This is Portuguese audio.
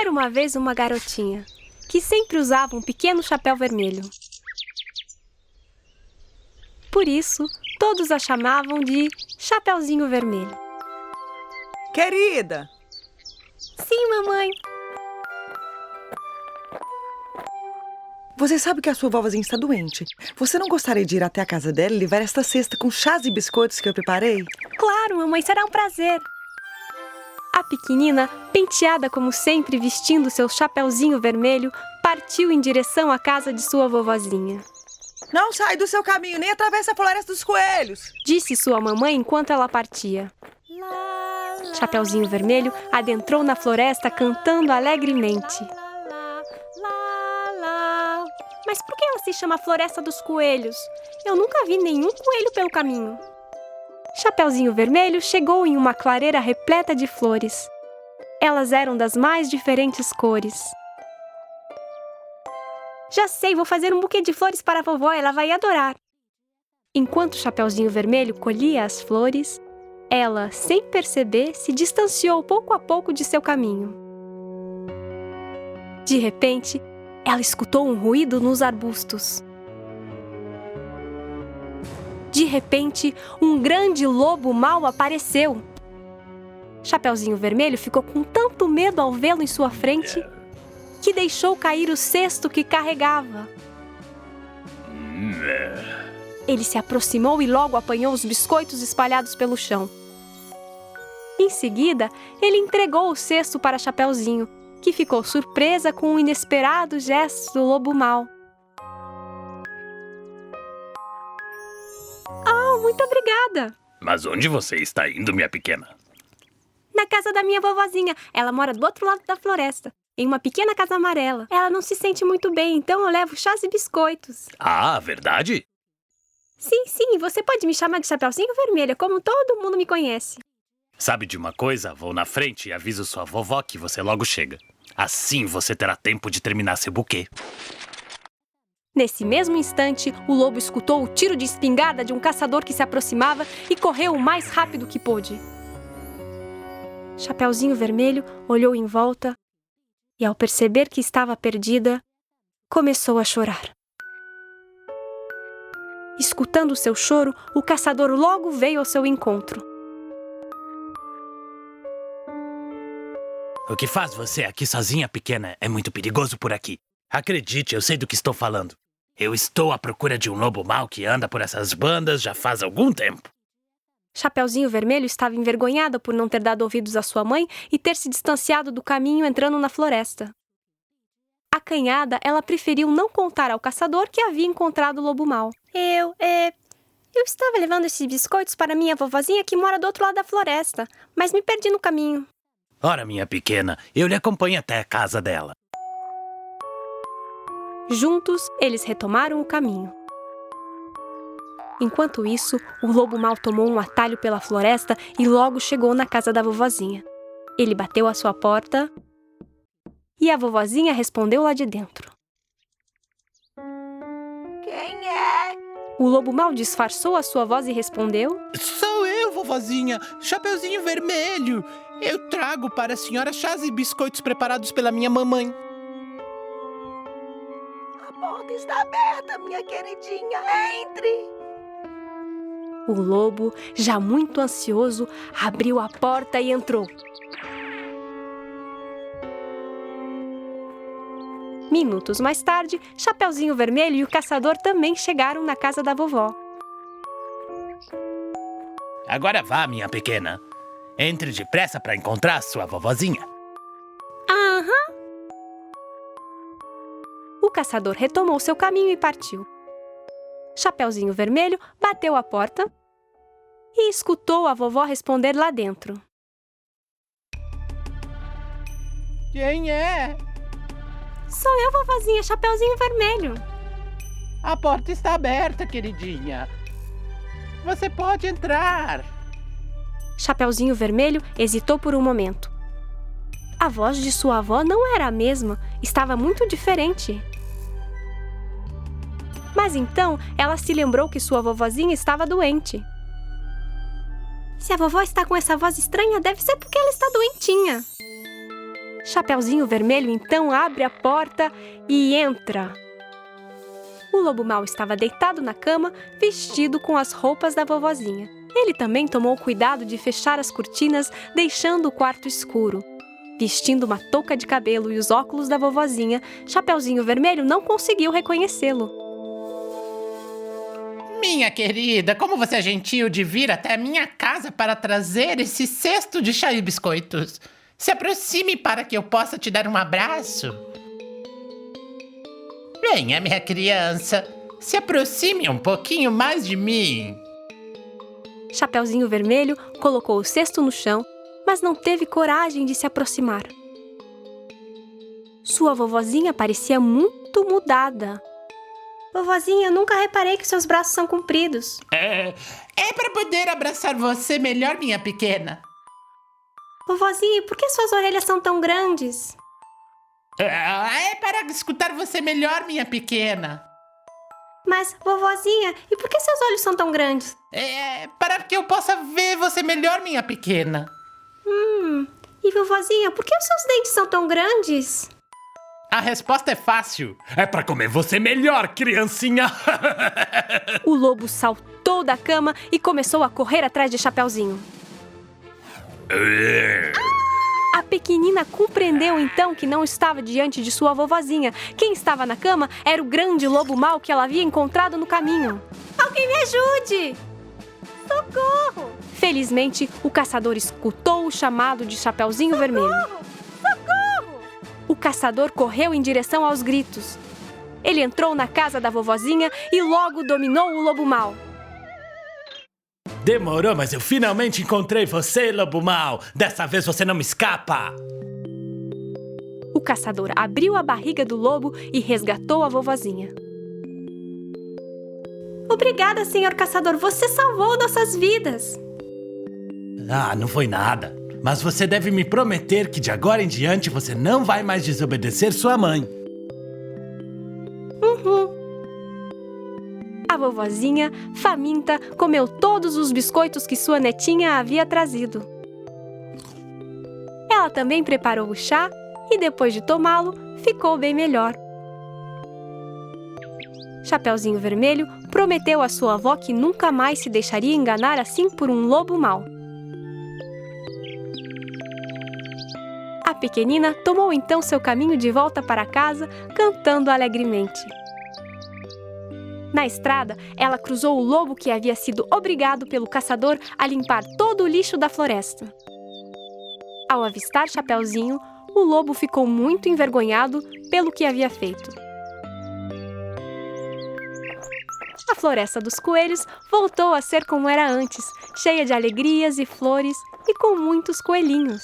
Era uma vez uma garotinha que sempre usava um pequeno chapéu vermelho. Por isso, todos a chamavam de Chapeuzinho Vermelho. Querida! Sim, mamãe. Você sabe que a sua vovozinha está doente. Você não gostaria de ir até a casa dela e levar esta cesta com chás e biscoitos que eu preparei? Claro, mamãe, será um prazer. A pequenina, penteada como sempre, vestindo seu chapeuzinho vermelho, partiu em direção à casa de sua vovozinha. Não sai do seu caminho, nem atravessa a floresta dos coelhos, disse sua mamãe enquanto ela partia. Chapeuzinho Vermelho adentrou na floresta cantando alegremente. Mas por que ela se chama Floresta dos Coelhos? Eu nunca vi nenhum coelho pelo caminho. Chapeuzinho Vermelho chegou em uma clareira repleta de flores. Elas eram das mais diferentes cores. Já sei, vou fazer um buquê de flores para a vovó, ela vai adorar. Enquanto Chapeuzinho Vermelho colhia as flores, ela, sem perceber, se distanciou pouco a pouco de seu caminho. De repente, ela escutou um ruído nos arbustos. De repente, um grande lobo mau apareceu. Chapeuzinho Vermelho ficou com tanto medo ao vê-lo em sua frente que deixou cair o cesto que carregava. Ele se aproximou e logo apanhou os biscoitos espalhados pelo chão. Em seguida, ele entregou o cesto para Chapeuzinho, que ficou surpresa com o inesperado gesto do lobo mau. Muito obrigada! Mas onde você está indo, minha pequena? Na casa da minha vovozinha. Ela mora do outro lado da floresta, em uma pequena casa amarela. Ela não se sente muito bem, então eu levo chás e biscoitos. Ah, verdade? Sim, sim, você pode me chamar de Chapeuzinho Vermelho, como todo mundo me conhece. Sabe de uma coisa? Vou na frente e aviso sua vovó que você logo chega. Assim você terá tempo de terminar seu buquê. Nesse mesmo instante, o lobo escutou o tiro de espingarda de um caçador que se aproximava e correu o mais rápido que pôde. Chapeuzinho Vermelho olhou em volta e, ao perceber que estava perdida, começou a chorar. Escutando seu choro, o caçador logo veio ao seu encontro. O que faz você aqui sozinha, pequena? É muito perigoso por aqui. Acredite, eu sei do que estou falando. Eu estou à procura de um lobo mau que anda por essas bandas já faz algum tempo. Chapeuzinho Vermelho estava envergonhada por não ter dado ouvidos à sua mãe e ter se distanciado do caminho entrando na floresta. Acanhada, ela preferiu não contar ao caçador que havia encontrado o lobo mau. Eu, é. Eu estava levando esses biscoitos para minha vovozinha que mora do outro lado da floresta, mas me perdi no caminho. Ora, minha pequena, eu lhe acompanho até a casa dela. Juntos, eles retomaram o caminho. Enquanto isso, o lobo mal tomou um atalho pela floresta e logo chegou na casa da vovozinha. Ele bateu à sua porta e a vovozinha respondeu lá de dentro. Quem é? O lobo mal disfarçou a sua voz e respondeu: Sou eu, vovozinha, Chapeuzinho Vermelho. Eu trago para a senhora chás e biscoitos preparados pela minha mamãe. Aberta, minha queridinha. Entre! O lobo, já muito ansioso, abriu a porta e entrou. Minutos mais tarde, Chapeuzinho Vermelho e o caçador também chegaram na casa da vovó. Agora vá, minha pequena. Entre depressa para encontrar sua vovozinha. Caçador retomou seu caminho e partiu. Chapeuzinho Vermelho bateu a porta e escutou a vovó responder lá dentro. Quem é? Sou eu, vovozinha Chapeuzinho Vermelho. A porta está aberta, queridinha. Você pode entrar. Chapeuzinho Vermelho hesitou por um momento. A voz de sua avó não era a mesma, estava muito diferente. Mas então ela se lembrou que sua vovozinha estava doente. Se a vovó está com essa voz estranha, deve ser porque ela está doentinha. Chapeuzinho Vermelho então abre a porta e entra. O lobo mau estava deitado na cama, vestido com as roupas da vovozinha. Ele também tomou cuidado de fechar as cortinas, deixando o quarto escuro. Vestindo uma touca de cabelo e os óculos da vovozinha, Chapeuzinho Vermelho não conseguiu reconhecê-lo. Minha querida, como você é gentil de vir até a minha casa para trazer esse cesto de chá e biscoitos. Se aproxime para que eu possa te dar um abraço. Venha, minha criança. Se aproxime um pouquinho mais de mim. Chapeuzinho Vermelho colocou o cesto no chão, mas não teve coragem de se aproximar. Sua vovozinha parecia muito mudada. Vovozinha, nunca reparei que seus braços são compridos. É, é para poder abraçar você melhor, minha pequena. Vovozinha, por que suas orelhas são tão grandes? É, é para escutar você melhor, minha pequena. Mas, vovozinha, e por que seus olhos são tão grandes? É para que eu possa ver você melhor, minha pequena. Hum, e vovozinha, por que os seus dentes são tão grandes? A resposta é fácil. É para comer você melhor, criancinha. O lobo saltou da cama e começou a correr atrás de Chapeuzinho. A pequenina compreendeu então que não estava diante de sua vovozinha. Quem estava na cama era o grande lobo mau que ela havia encontrado no caminho. Alguém me ajude! Socorro! Felizmente, o caçador escutou o chamado de Chapeuzinho Vermelho. O caçador correu em direção aos gritos. Ele entrou na casa da vovozinha e logo dominou o lobo mau. Demorou, mas eu finalmente encontrei você, lobo mau. Dessa vez você não me escapa. O caçador abriu a barriga do lobo e resgatou a vovozinha. Obrigada, senhor caçador. Você salvou nossas vidas. Ah, não foi nada. Mas você deve me prometer que de agora em diante você não vai mais desobedecer sua mãe. A vovozinha, faminta, comeu todos os biscoitos que sua netinha havia trazido. Ela também preparou o chá e, depois de tomá-lo, ficou bem melhor. Chapeuzinho Vermelho prometeu à sua avó que nunca mais se deixaria enganar assim por um lobo mau. A pequenina tomou então seu caminho de volta para casa, cantando alegremente. Na estrada, ela cruzou o lobo que havia sido obrigado pelo caçador a limpar todo o lixo da floresta. Ao avistar Chapeuzinho, o lobo ficou muito envergonhado pelo que havia feito. A floresta dos coelhos voltou a ser como era antes, cheia de alegrias e flores e com muitos coelhinhos.